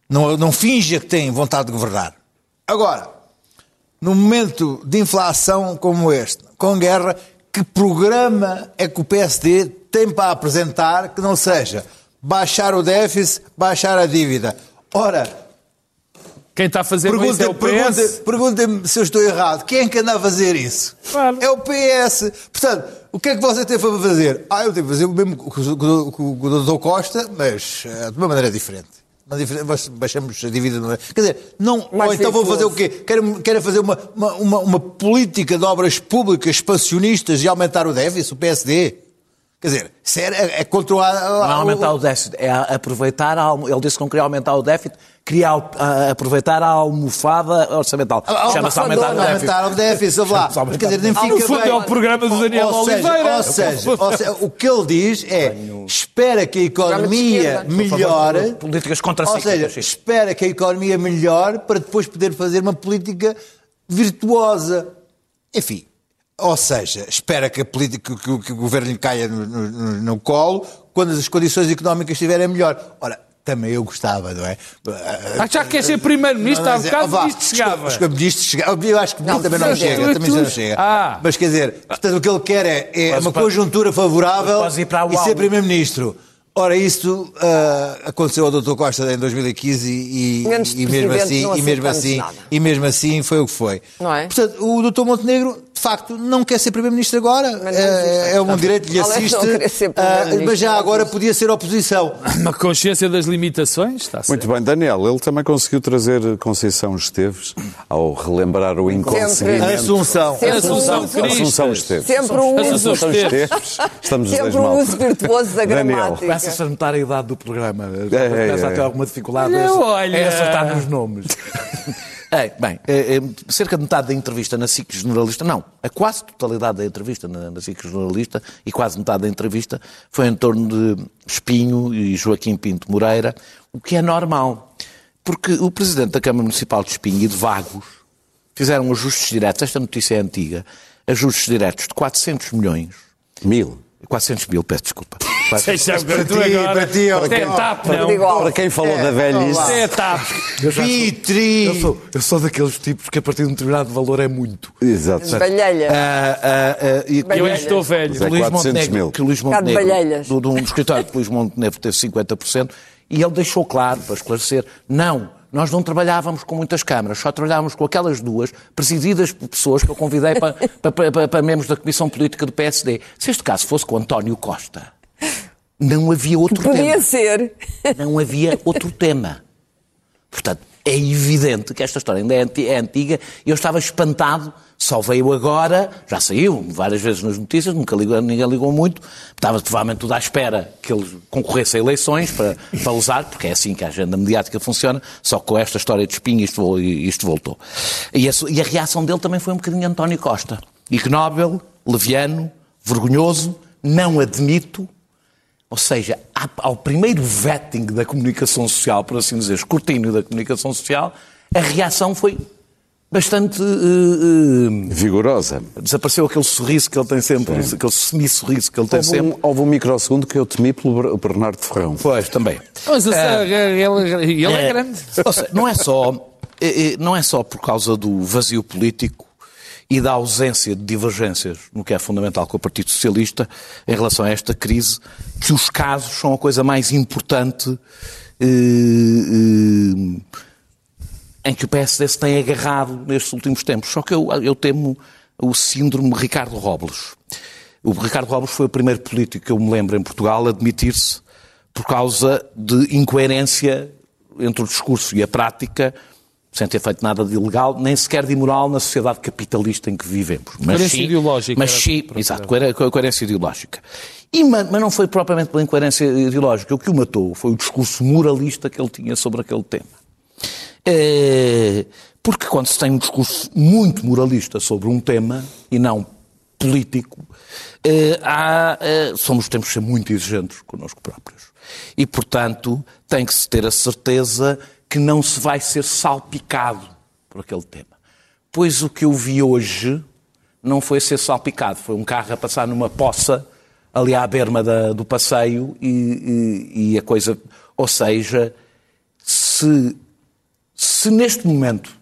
não, não finja que tem vontade de governar. Agora, num momento de inflação como este, com guerra, que programa é que o PSD tem para apresentar que não seja baixar o déficit, baixar a dívida? Ora, Quem está a fazer isso é o pergunta- PS. pergunta- perguntem-me se eu estou errado. Quem é que anda a fazer isso? Claro. É o PS. Portanto, o que é que você tem para fazer? Ah, eu tenho para fazer o mesmo que o, Dr. Costa, mas eh, de uma maneira diferente. Baixamos a dívida. não é? Quer dizer, não, ou então vou fazer o quê? Querem, querem fazer uma, uma, uma, uma política de obras públicas expansionistas e aumentar o déficit, o PSD? Quer dizer, isso é, é contra o... Não é aumentar o déficit, é aproveitar a. Ele disse que não queria aumentar o déficit, queria a- aproveitar a almofada orçamental. Chama-se aumentar o déficit. Aumentar o déficit, aumentar Quer dizer, nem fica No fundo bem. é o programa do Daniel ou seja, Oliveira. Ou seja, ou seja, o que ele diz é espera que a economia melhore. Políticas Ou contracíclicas. seja, espera que a economia melhore para depois poder fazer uma política virtuosa. Enfim. Ou seja, espera que, a política, que, o- que o governo lhe caia no, no- no colo quando as condições económicas estiverem melhor. Ora, também eu gostava, não é? Ah, já quer ser primeiro-ministro, há bocado vá, isto chegava. os ministros chegava. Eu acho que Não, também não chega. Também já não chega. Ah. Mas quer dizer, portanto, o que ele quer é, é uma pode- conjuntura favorável para e ser primeiro-ministro. Ora, isso ah, aconteceu ao Dr. Costa em 2015 e, Menos e mesmo assim, e mesmo assim, nada. e mesmo assim foi o que foi. Não é? Portanto, o Dr. Montenegro de facto, não quer ser Primeiro-Ministro agora. É, é um direito que lhe assiste. Primeiro-Ministro, mas já agora podia ser oposição. Uma consciência das limitações, está certo. Muito bem, Daniel, ele também conseguiu trazer Conceição Esteves ao relembrar o inconseguimento. Assunção. Sempre Assunção uso-. Assunção Esteves. Sempre um Assunção uso, Assunção Esteves. Estamos os dois sempre um mal. uso virtuoso da gramática. Começa-se a notar a idade do programa. é, Começa a ter é. alguma dificuldade Não, a- olha. a acertar nos nomes. É, bem, é, é, cerca de metade da entrevista na SIC Generalista, não, a quase totalidade da entrevista na, na SIC Generalista e quase metade da entrevista foi em torno de Espinho e Joaquim Pinto Moreira, o que é normal, porque o Presidente da Câmara Municipal de Espinho e de Vagos fizeram ajustes diretos, esta notícia é antiga, ajustes diretos de 400 milhões, Mil. 400 mil, peço desculpa. Deixa-me ver tu ti, agora. para ti, é ó, TAP, não. Para quem falou da velhice, Isto é TAP. Pitri! Eu sou, eu sou daqueles tipos que a partir de um determinado valor é muito. Exato. Balhelha. Ah, ah, ah, e Eu é que estou velho. Que é Luís 400 Montenegro, mil. que Luís de Montenegro, do, do escritório que Luís Montenegro teve 50%, e ele deixou claro, para esclarecer, não, nós não trabalhávamos com muitas câmaras, só trabalhávamos com aquelas duas, presididas por pessoas que eu convidei para, para, para, para, para membros da Comissão Política do PSD. Se este caso fosse com António Costa, não havia outro Podia tema. ser. Não havia outro tema. Portanto, é evidente que esta história ainda é é antiga e eu estava espantado, só veio agora, já saiu várias vezes nas notícias, nunca ligou, ninguém ligou muito, estava provavelmente tudo à espera que ele concorresse a eleições para, para usar, porque é assim que a agenda mediática funciona, só com esta história de espinho isto, isto voltou. E a, e a reação dele também foi um bocadinho António Costa. Ignóbil, leviano, vergonhoso, não admito ou seja, ao primeiro vetting da comunicação social, por assim dizer, escrutínio da comunicação social, a reação foi bastante. eh, vigorosa. eh, desapareceu aquele sorriso que ele tem sempre, aquele semi-sorriso que ele tem Houve sempre. um, houve um microsegundo que eu temi pelo Ber- Bernardo Ferrão. Pois, também. Mas a- ele, ele é É. grande. Ou seja, não é só não é só por causa do vazio político e da ausência de divergências no que é fundamental com o Partido Socialista em relação a esta crise que os casos são a coisa mais importante eh, eh, em que o PSD se tem agarrado nestes últimos tempos. Só que eu, eu temo o síndrome Ricardo Robles. O Ricardo Robles foi o primeiro político que eu me lembro em Portugal a admitir-se por causa de incoerência entre o discurso e a prática, sem ter feito nada de ilegal, nem sequer de imoral na sociedade capitalista em que vivemos. Mas Coerência sim- ideológica Mas sim, exato, coer- co- coerência ideológica. E, ma- mas não foi propriamente pela incoerência ideológica. O que o matou foi o discurso moralista que ele tinha sobre aquele tema. Eh, Porque quando se tem um discurso muito moralista sobre um tema e não político, eh, há, eh, somos temos de ser muito exigentes connosco próprios. E, portanto, tem que se ter a certeza que não se vai ser salpicado por aquele tema. Pois o que eu vi hoje não foi ser salpicado, foi um carro a passar numa poça ali à berma da- do passeio e, e- e a coisa. Ou seja, se, se neste momento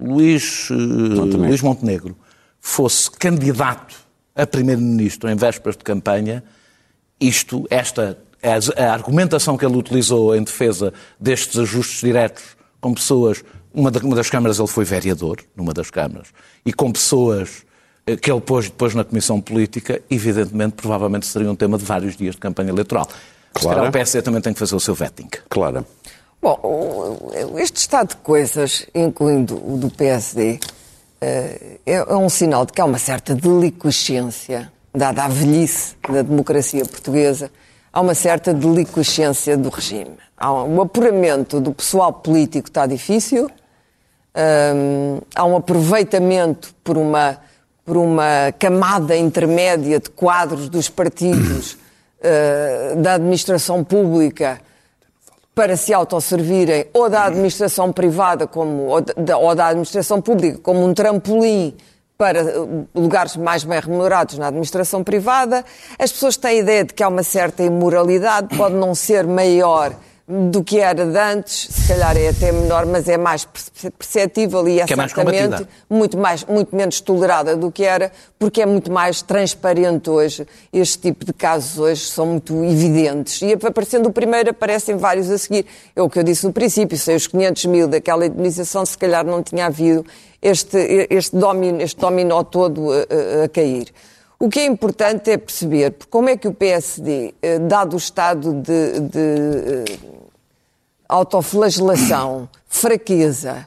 Luís, eh, Luís Montenegro fosse candidato a primeiro-ministro em vésperas de campanha, isto, esta, a, a argumentação que ele utilizou em defesa destes ajustes diretos com pessoas, uma, da- uma das câmaras ele foi vereador, numa das câmaras, e com pessoas eh, que ele pôs depois na Comissão Política, evidentemente, provavelmente seria um tema de vários dias de campanha eleitoral. Claro. o PSD também tem que fazer o seu vetting. Claro. Bom, este estado de coisas, incluindo o do PSD, eh, é é um sinal de que há uma certa deliquescência, dada a velhice da democracia portuguesa, há uma certa deliquescência do regime. Um, o apuramento do pessoal político está difícil, hum, há um aproveitamento por uma, por uma camada intermédia de quadros dos partidos, eh, da administração pública, para se autosservirem ou da administração privada como, ou, da, ou da administração pública como um trampolim para eh, lugares mais bem remunerados na administração privada. As pessoas têm a ideia de que há uma certa imoralidade, pode não ser maior, do que era de antes, se calhar é até menor, mas é mais perceptível e é, Que é mais certamente combatida. muito, mais, muito menos tolerada do que era, porque é muito mais transparente hoje. Este tipo de casos hoje são muito evidentes. E aparecendo o primeiro, aparecem vários a seguir. É o que eu disse no princípio, sem os 500 mil daquela indemnização, se calhar não tinha havido este, este, dominó, este dominó todo a, a- a cair. O que é importante é perceber como é que o PSD, eh, dado o estado de, de, eh, autoflagelação, fraqueza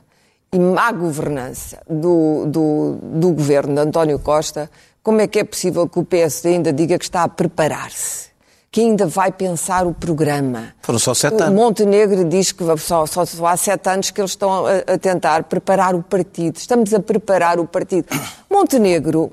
e má governança do, do, do governo de António Costa, como é que é possível que o PSD ainda diga que está a preparar-se? Que ainda vai pensar o programa. Foram só sete O anos. Montenegro diz que só, só, só há sete anos que eles estão a, a tentar preparar o partido. Estamos a preparar o partido. Montenegro,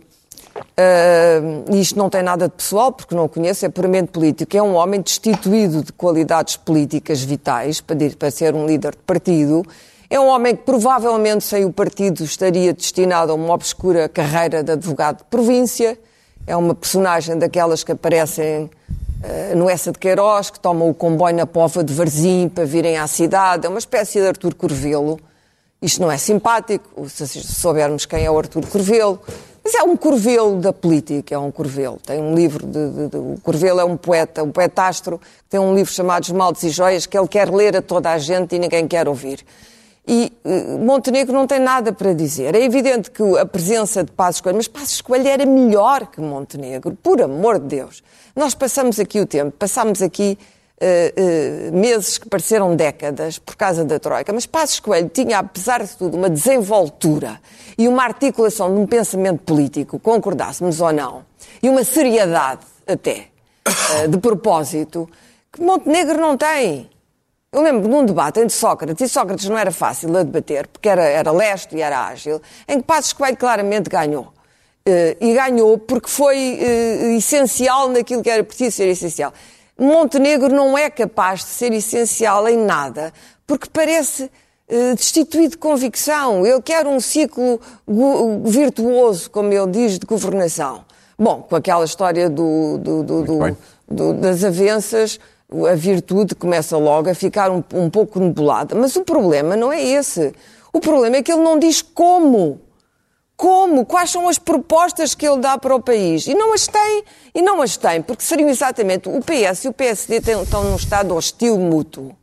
e isto não tem nada de pessoal, porque não conheço, é puramente político. É um homem destituído de qualidades políticas vitais para, ser um líder de partido. É um homem que provavelmente sem o partido estaria destinado a uma obscura carreira de advogado de província. É uma personagem daquelas que aparecem eh, no Essa de Queiroz, que tomam o comboio na pova de Varzim para virem à cidade. É uma espécie de Artur Corvelo. Isto não é simpático, se soubermos quem é o Artur Corvelo. Mas é um Corvelo da política, é um Corvelo. Tem um livro, de, de- de- o Corvelo é um poeta, um poetastro, que tem um livro chamado Esmaltes e Joias, que ele quer ler a toda a gente e ninguém quer ouvir. E eh, Montenegro não tem nada para dizer. É evidente que a presença de Passos Coelho, mas Passos Coelho era melhor que Montenegro, por amor de Deus. Nós passamos aqui o tempo, passámos aqui eh, meses que pareceram décadas por causa da Troika, mas Passos Coelho tinha, apesar de tudo, uma desenvoltura e uma articulação de um pensamento político, concordássemos ou não, e uma seriedade até, eh, de propósito, que Montenegro não tem. Eu lembro de um debate entre Sócrates, e Sócrates não era fácil a debater, porque era, era lesto e era ágil, em que Passos Coelho claramente ganhou. Eh, e ganhou porque foi eh, essencial naquilo que era preciso ser essencial. Montenegro não é capaz de ser essencial em nada, porque parece eh, destituído de convicção. Ele quer um ciclo virtuoso, como ele diz, de governação. Bom, com aquela história do- do- do- das avanças, a virtude começa logo a ficar um, um pouco nebulada. Mas o problema não é esse. O problema é que ele não diz como. Como? Quais são as propostas que ele dá para o país? E não as tem, e não as tem, porque seriam exatamente o PS e o PSD estão num estado hostil mútuo.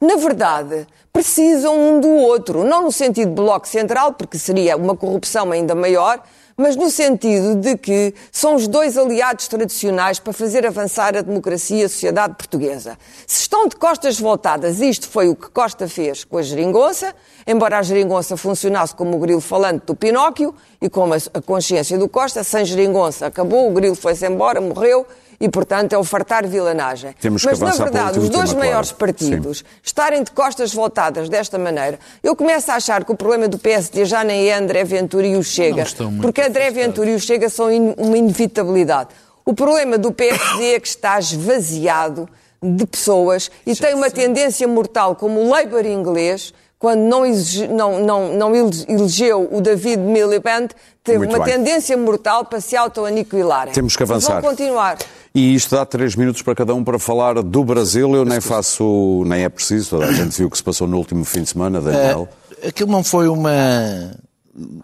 Na verdade, precisam um do outro, não no sentido de bloco central, porque seria uma corrupção ainda maior, mas no sentido de que são os dois aliados tradicionais para fazer avançar a democracia e a sociedade portuguesa. Se estão de costas voltadas, isto foi o que Costa fez com a geringonça, embora a geringonça funcionasse como o grilo falante do Pinóquio e como a consciência do Costa, sem geringonça acabou, o grilo foi-se embora, morreu, e, portanto, é o fartar vilanagem. Temos que Mas, na verdade, os dois tema, claro. maiores partidos estarem de costas voltadas desta maneira, eu começo a achar que o problema do PSD já nem é André Ventura e o Chega, porque André Ventura e o Chega são in- uma inevitabilidade. O problema do PSD é que está esvaziado de pessoas e tem uma tendência mortal, como o Labour inglês, quando não, exige- não, não, não ele- elegeu o David Miliband, teve Muito uma bem. tendência mortal para se auto-aniquilarem. Temos que avançar. Vão continuar. E isto dá três minutos para cada um para falar do Brasil. Eu nem faço, nem é preciso, toda a gente viu o que se passou no último fim de semana, Daniel. Aquilo não foi uma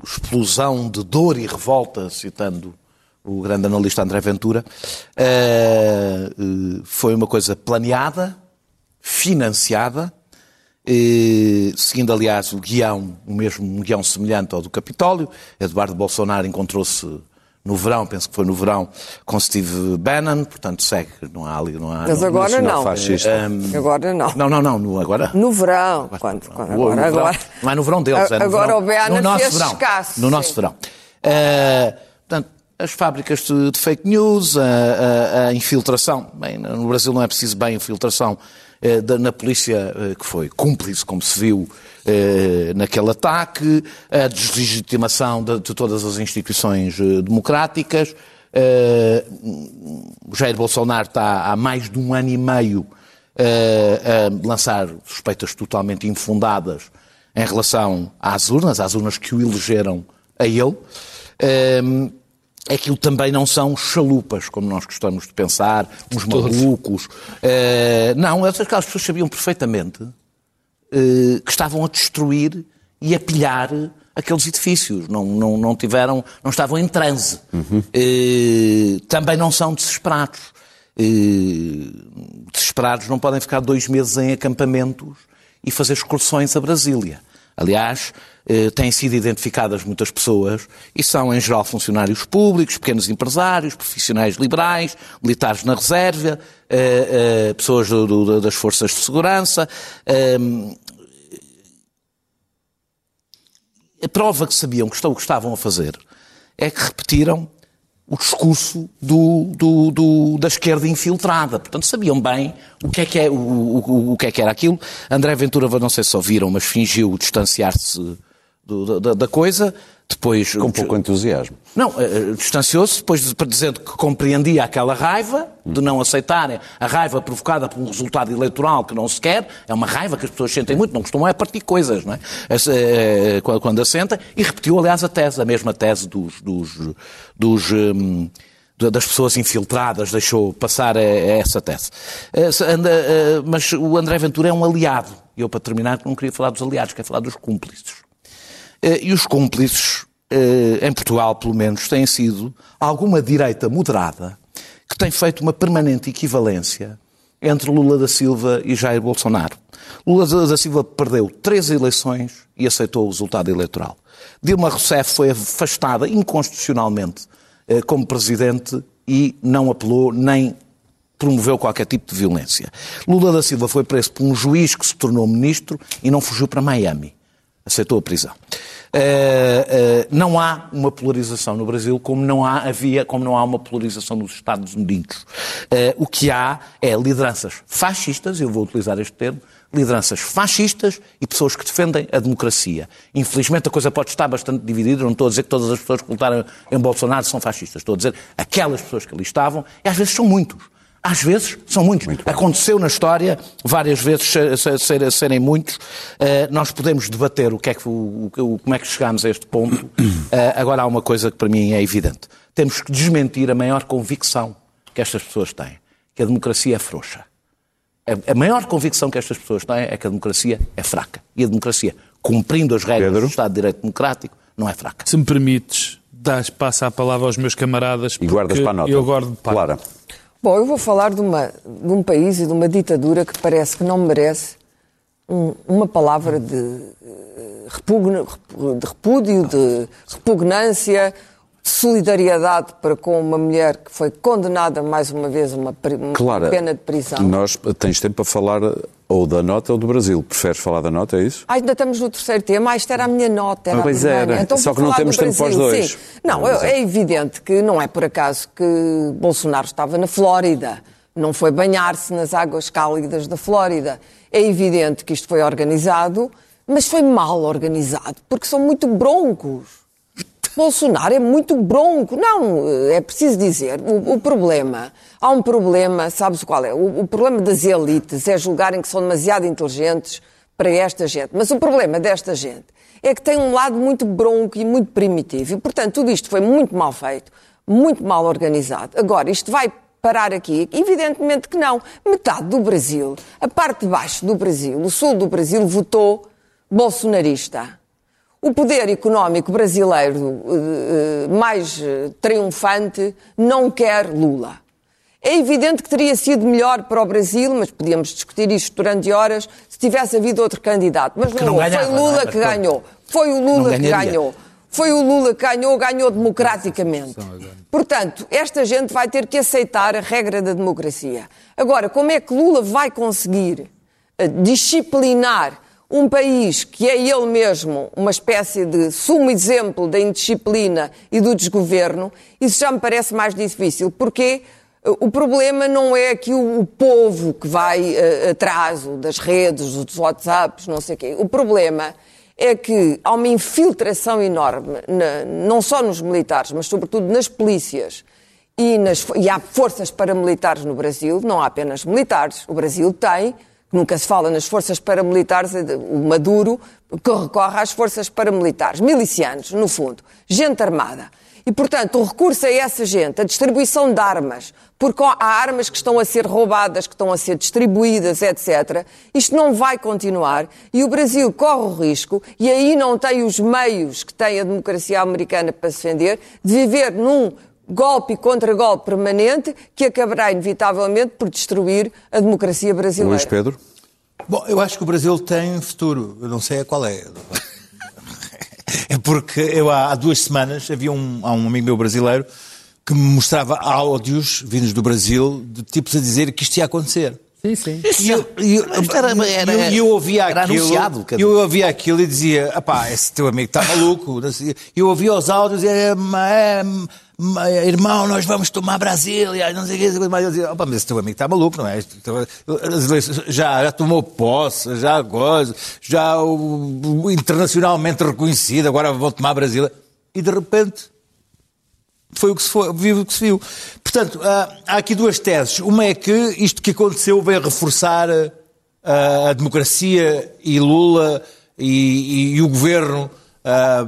explosão de dor e revolta, citando o grande analista André Ventura. Eh, foi uma coisa planeada, financiada, eh, seguindo, aliás, o guião, o mesmo um guião semelhante ao do Capitólio. Eduardo Bolsonaro encontrou-se no verão, penso que foi no verão, com Steve Bannon, portanto segue, não há ali, não há... Mas não- agora não. fascista. Agora não. Não, não, não, no, agora... No verão. Quando, quando, No agora, verão. agora, Não é no verão deles, é no Agora verão. o Beana no nosso fez verão. escasso, No nosso sim. verão. Eh, portanto, as fábricas de, de fake news, a, a- a infiltração, bem, no Brasil não é preciso bem infiltração eh, da- na polícia, eh, que foi cúmplice, como se viu eh, naquele ataque, a deslegitimação de, de todas as instituições eh, democráticas. Eh, Jair Bolsonaro está há mais de um ano e meio eh, a lançar suspeitas totalmente infundadas em relação às urnas, às urnas que o elegeram a ele. Ehm, aquilo também não são chalupas, como nós gostamos de pensar, uns malucos. Eh, não, aquelas pessoas sabiam perfeitamente eh, que estavam a destruir e a pilhar aqueles edifícios. Não, não, não tiveram, não estavam em transe. Eh, também não são desesperados. desesperados não podem ficar dois meses em acampamentos e fazer excursões a Brasília. Aliás, eh, têm sido identificadas muitas pessoas e são, em geral, funcionários públicos, pequenos empresários, profissionais liberais, militares na reserva, eh, eh, pessoas do, do, das forças de segurança. A prova que sabiam que estavam a fazer é que repetiram o discurso do, do, do, da esquerda infiltrada. Portanto, sabiam bem o que é que, é, o, o, o que, é que era aquilo. André Ventura, não sei se ouviram, mas fingiu distanciar-se da, da, coisa. Depois, Com pouco entusiasmo. Não, uh, distanciou-se depois para dizendo que compreendia aquela raiva de não aceitarem a raiva provocada por um resultado eleitoral que não se quer. É uma raiva que as pessoas sentem muito, não costumam é partir coisas, não é? Uh, quando assentem. E repetiu, aliás, a tese, a mesma tese dos, dos, dos um, das pessoas infiltradas, deixou passar essa tese. Mas o André Ventura é um aliado. E eu, para terminar, não queria falar dos aliados, quero falar dos cúmplices. Eh, e os cúmplices, eh, em Portugal pelo menos, têm sido alguma direita moderada que tem feito uma permanente equivalência entre Lula da Silva e Jair Bolsonaro. Lula da Silva perdeu três eleições e aceitou o resultado eleitoral. Dilma Rousseff foi afastada inconstitucionalmente eh, como presidente e não apelou nem promoveu qualquer tipo de violência. Lula da Silva foi preso por um juiz que se tornou ministro e não fugiu para Miami aceitou a prisão. Uh, uh, não há uma polarização no Brasil como não há, havia, como não há uma polarização nos Estados Unidos. Uh, o que há é lideranças fascistas, eu vou utilizar este termo, lideranças fascistas e pessoas que defendem a democracia. Infelizmente a coisa pode estar bastante dividida, não estou a dizer que todas as pessoas que votaram em Bolsonaro são fascistas, estou a dizer aquelas pessoas que ali estavam, e às vezes são muitos. Às vezes são muitos. Muito Aconteceu na história, várias vezes ser, serem muitos. Uh, nós podemos debater o que é que, o, o, como é que chegámos a este ponto. Uh, agora há uma coisa que para mim é evidente. Temos que desmentir a maior convicção que estas pessoas têm, que a democracia é frouxa. A, a maior convicção que estas pessoas têm é que a democracia é fraca. E a democracia, cumprindo as regras Pedro? do Estado de Direito Democrático, não é fraca. Se me permites, dás, passa a palavra aos meus camaradas. E guardas para a nota. Eu guardo para. Clara. Bom, eu vou falar de, uma, de um país e de uma ditadura que parece que não merece um, uma palavra de, eh, de repúdio, de repugnância, solidariedade para com uma mulher que foi condenada mais uma vez a uma, uma Clara, pena de prisão. Nós tens tempo para falar ou da nota ou do Brasil. Preferes falar da nota, é isso? Ah, ainda estamos no terceiro tema. Ah, isto era a minha nota. Era pois era. Então, Só que não temos tempo para os dois. Sim. Não, é, é evidente que não é por acaso que Bolsonaro estava na Flórida. Não foi banhar-se nas águas cálidas da Flórida. É evidente que isto foi organizado, mas foi mal organizado, porque são muito broncos. Bolsonaro é muito bronco. Não, é preciso dizer, o, o problema, há um problema, sabes qual é? O, o, problema das elites é julgarem que são demasiado inteligentes para esta gente. Mas o problema desta gente é que tem um lado muito bronco e muito primitivo. E, portanto, tudo isto foi muito mal feito, muito mal organizado. Agora, isto vai parar aqui? Evidentemente que não. Metade do Brasil, a parte de baixo do Brasil, o sul do Brasil, votou bolsonarista o poder económico brasileiro eh, mais eh, triunfante não quer Lula. É evidente que teria sido melhor para o Brasil, mas podíamos discutir isto durante horas, se tivesse havido outro candidato. Mas não, não ganhava, foi Lula não, que ganhou. Foi o Lula que ganhou. Foi o Lula que ganhou, ganhou democraticamente. Portanto, esta gente vai ter que aceitar a regra da democracia. Agora, como é que Lula vai conseguir eh, disciplinar um país que é ele mesmo uma espécie de sumo exemplo da indisciplina e do desgoverno, isso já me parece mais difícil, porque eh, o problema não é que o, povo que vai uh, atrás das redes, dos WhatsApps, não sei o quê. O problema é que há uma infiltração enorme, na, não só nos militares, mas sobretudo nas polícias e, nas, e há forças paramilitares no Brasil, não há apenas militares. O Brasil tem Nunca se fala nas forças paramilitares, o Maduro que recorre às forças paramilitares, milicianos, no fundo, gente armada. E, portanto, o recurso a essa gente, a distribuição de armas, porque há armas que estão a ser roubadas, que estão a ser distribuídas, etc. Isto não vai continuar e o Brasil corre o risco, e aí não tem os meios que tem a democracia americana para se defender, de viver num golpe contra golpe permanente que acabará inevitavelmente por destruir a democracia brasileira. Luís Pedro? Bom, eu acho que o Brasil tem futuro. Eu não sei qual é. É porque eu há duas semanas havia um, há um amigo meu brasileiro que me mostrava áudios vindos do Brasil de tipos a dizer que isto ia acontecer. Sim, sim. E eu, e eu, era- era- eu- eu ouvia era aquilo, anunciado, quer eu ouvia aquilo e dizia, apá, esse teu amigo está maluco. Eu ouvia os áudios e é, irmão, nós vamos tomar Brasília, não sei o que, mas eu dizia, opa, mas esse teu amigo está maluco, não é? Já, já tomou posse, já coisa, já o, internacionalmente reconhecido, agora vão tomar Brasília. E de repente foi o que se foi, viu o que se viu. Portanto, há, aqui duas teses. Uma é que isto que aconteceu veio reforçar ah, a democracia e Lula e, e- e o governo, ah,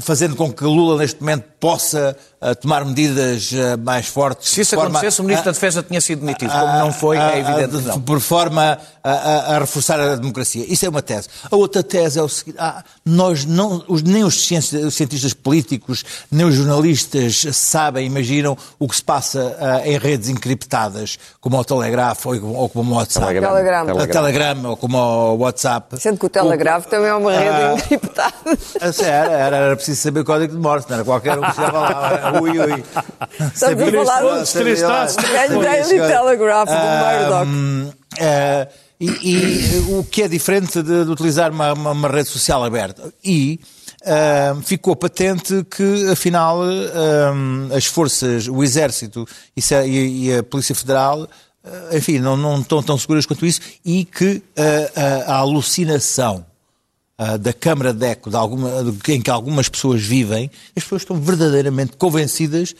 fazendo com que Lula neste momento possa ah, tomar medidas ah, mais fortes. Se isso forma acontecesse, o Ministro a- da Defesa tinha sido demitido. Como não foi, a- é evidente a- que não. Por forma a, a- a reforçar a democracia. Isso é uma tese. A outra tese é o seguinte: ah, nós não, os- nem os cienci- os cientistas políticos, nem os jornalistas sabem, imaginam o que se passa ah, em redes encriptadas, como o Telegraph ou, ou como o WhatsApp. Telegram. Telegram. A Telegram ou como o WhatsApp. Sendo que o Telegrafo também é uma rede encriptada. Ah, Era, era, preciso saber o código de Morse, não era qualquer um que chegava lá. Ui, ui. Sabia- a falar dos três. Grande Daily Telegraph do Murdoch. Hum, eh, e, e o que é diferente de, de utilizar uma, uma- uma rede social aberta. E eh, ficou patente que, afinal, eh, as forças, o Exército e e, e a Polícia Federal, enfim, não, não estão tão seguras quanto isso e que a, a alucinação ah, da Câmara de Eco, de alguma, de- em que algumas pessoas vivem, as pessoas estão verdadeiramente convencidas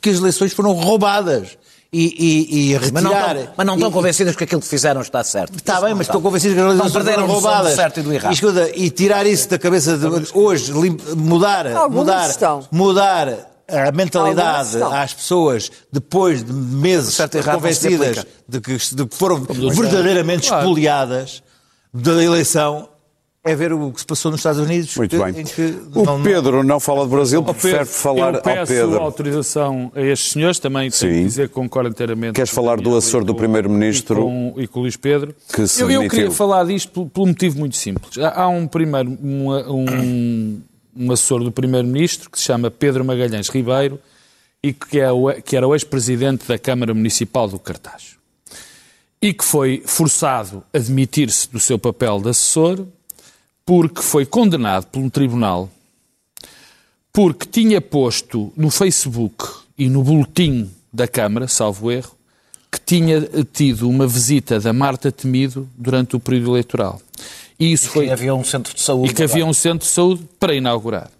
que as eleições foram roubadas. E, e, e Mas não, retirar. estão, mas não estão e- convencidas que aquilo que fizeram está certo. Está bem, mas estão. estou convencido que as eleições perderam foram noção do roubadas. certo e do errado. E, escuta, e tirar isso da cabeça de hoje, mudar, Algumas mudar, estão. mudar a mentalidade às pessoas depois de meses certo errado convencidas de que, de que foram verdadeiramente Claro. espoliadas da eleição é ver o que se passou nos Estados Unidos. Muito que- bem. em que O não- Pedro não fala de Brasil, prefere Pedro, falar eu ao peço Pedro. autorização a estes senhores, também tenho Sim. que dizer que concordo inteiramente. Queres com o falar do assessor do Primeiro-Ministro E com, e com o Luís Pedro. que se eu, eu queria falar disto por, por um motivo muito simples. Há, há um primeiro, um, um, um assessor do Primeiro-Ministro que se chama Pedro Magalhães Ribeiro e que, é o, que era o ex-presidente da Câmara Municipal do Cartaz. E que foi forçado a demitir-se do seu papel de assessor porque foi condenado por um tribunal porque tinha posto no Facebook e no boletim da Câmara, salvo erro, que tinha tido uma visita da Marta Temido durante o período eleitoral. E isso foi E havia um centro de saúde. e que havia um centro de saúde para inaugurar.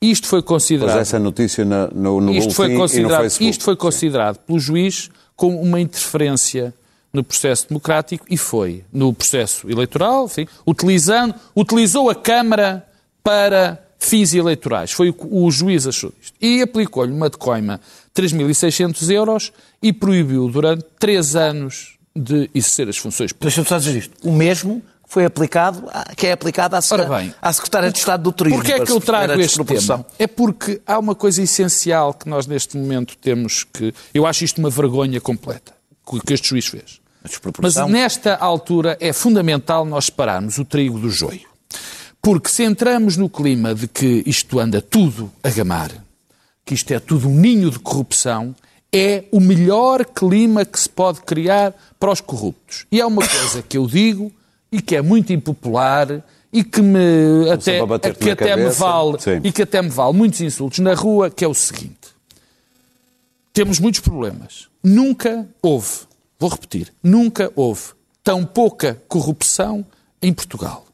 Isto foi Pois considerado essa notícia na- no, no isto foi, boletim e no considerado, Facebook. isto foi considerado pelo juiz como uma interferência no processo democrático e foi no processo eleitoral, enfim, utilizando, utilizou a Câmara para fins eleitorais. Foi o o juiz achou disto. E aplicou-lhe uma decoima de 3.600 euros e proibiu durante três anos de exercer as funções públicas. Deixa-me só dizer isto. O mesmo que foi aplicado, que é aplicado à, bem, à Secretária de Estado do Turismo. Porquê é que eu trago este tema? É porque há uma coisa essencial que nós neste momento temos que... Eu acho isto uma vergonha completa, que este juiz fez. Mas nesta altura é fundamental nós separarmos o trigo do joio. Porque se entramos no clima de que isto anda tudo a gamar, que isto é tudo um ninho de corrupção, é o melhor clima que se pode criar para os corruptos. E é uma coisa que eu digo e que é muito impopular e que me até, que até me vale Sim. e que até me vale muitos insultos na rua, que é o seguinte. Temos muitos problemas. Nunca houve, vou repetir, nunca houve tão pouca corrupção em Portugal.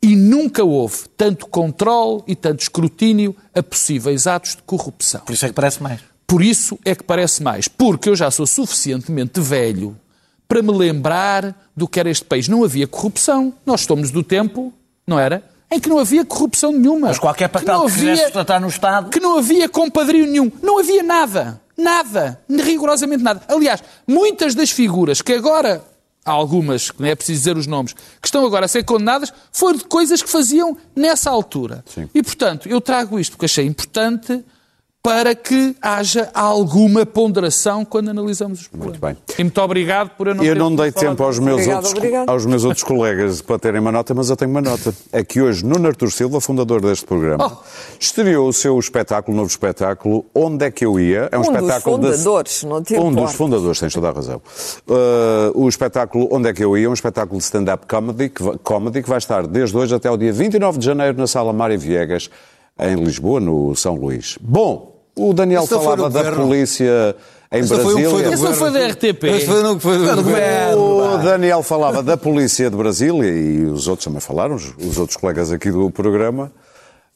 E nunca houve tanto controle e tanto escrutínio a possíveis atos de corrupção. Por isso é que parece mais. Por isso é que parece mais. Porque eu já sou suficientemente velho para me lembrar do que era este país. Não havia corrupção. Nós somos do tempo, não era? em que não havia corrupção nenhuma. Mas qualquer papel não que quisesse sustentar no Estado. Que não havia compadrio nenhum. Não havia nada. Nada. Rigorosamente nada. Aliás, muitas das figuras que agora há algumas, não é preciso dizer os nomes, que estão agora a ser condenadas, foram de coisas que faziam nessa altura. Sim. E, portanto, eu trago isto porque achei importante para que haja alguma ponderação quando analisamos os problemas. Muito bem. E muito obrigado por eu não Eu ter não dei tempo aos meus, Obrigado, outros, obrigado. aos meus outros colegas para terem uma nota, mas eu tenho uma nota. É que hoje Nuno Artur Silva, fundador deste programa, Oh. estreou o seu espetáculo, novo espetáculo, Onde é que eu ia? É Um dos espetáculo de- fundadores, não te Um dos fundadores, tens toda a razão. Uh, o espetáculo Onde é que eu ia? Um espetáculo de stand-up comedy, que vai- comedy que vai estar desde hoje até o dia 29 de janeiro na Sala Mário Viegas, em Lisboa, no São Luís. Bom, o Daniel Esse não foi falava do da governo. polícia em Esse foi o foi Brasília. do Esse não foi da RTP. Esse foi no que foi do governo. O Daniel falava da polícia de Brasília e os outros também falaram, os, os outros colegas aqui do programa.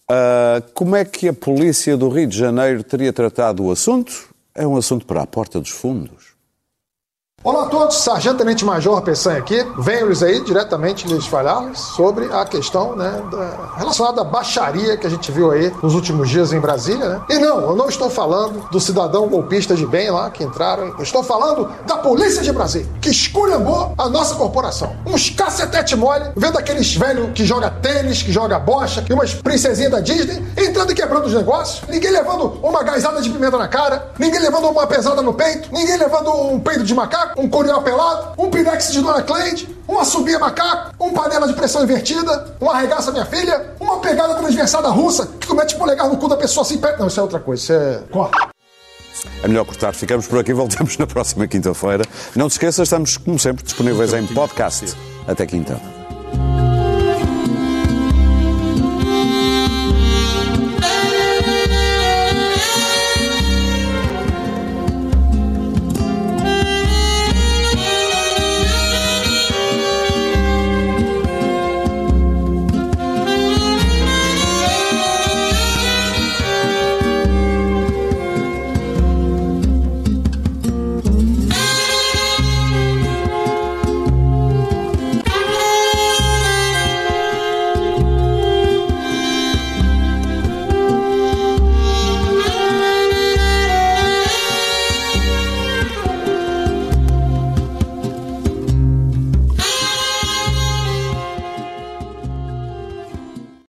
Ah, como é que a polícia do Rio de Janeiro teria tratado o assunto? É um assunto para a porta dos fundos. Olá a todos, Sargento Tenente Major Peçanha aqui. Venho-lhes aí diretamente lhes falar sobre a questão né, da- relacionada à baixaria que a gente viu aí nos últimos dias em Brasília. Né? E não, eu não estou falando do cidadão golpista de bem lá que entraram. Eu estou falando da Polícia de Brasília, que esculhambou a nossa corporação. Uns cacetete mole, vendo aqueles velhos que joga tênis, que joga bocha, e umas princesinhas da Disney, entrando e quebrando os negócios. Ninguém levando uma gaisada de pimenta na cara, ninguém levando uma pesada no peito, ninguém levando um peito de macaco, um coriol pelado, um pirex de Dona Cleide, uma subia macaco, um panela de pressão invertida, uma arregaça minha filha, uma pegada transversada russa, que tu mete polegar no cu da pessoa assim, perto. Não, isso é outra coisa, isso é... Corta. É melhor cortar. Ficamos por aqui, voltamos na próxima quinta-feira. Não te esqueças, estamos, como sempre, disponíveis em podcast. Até quinta.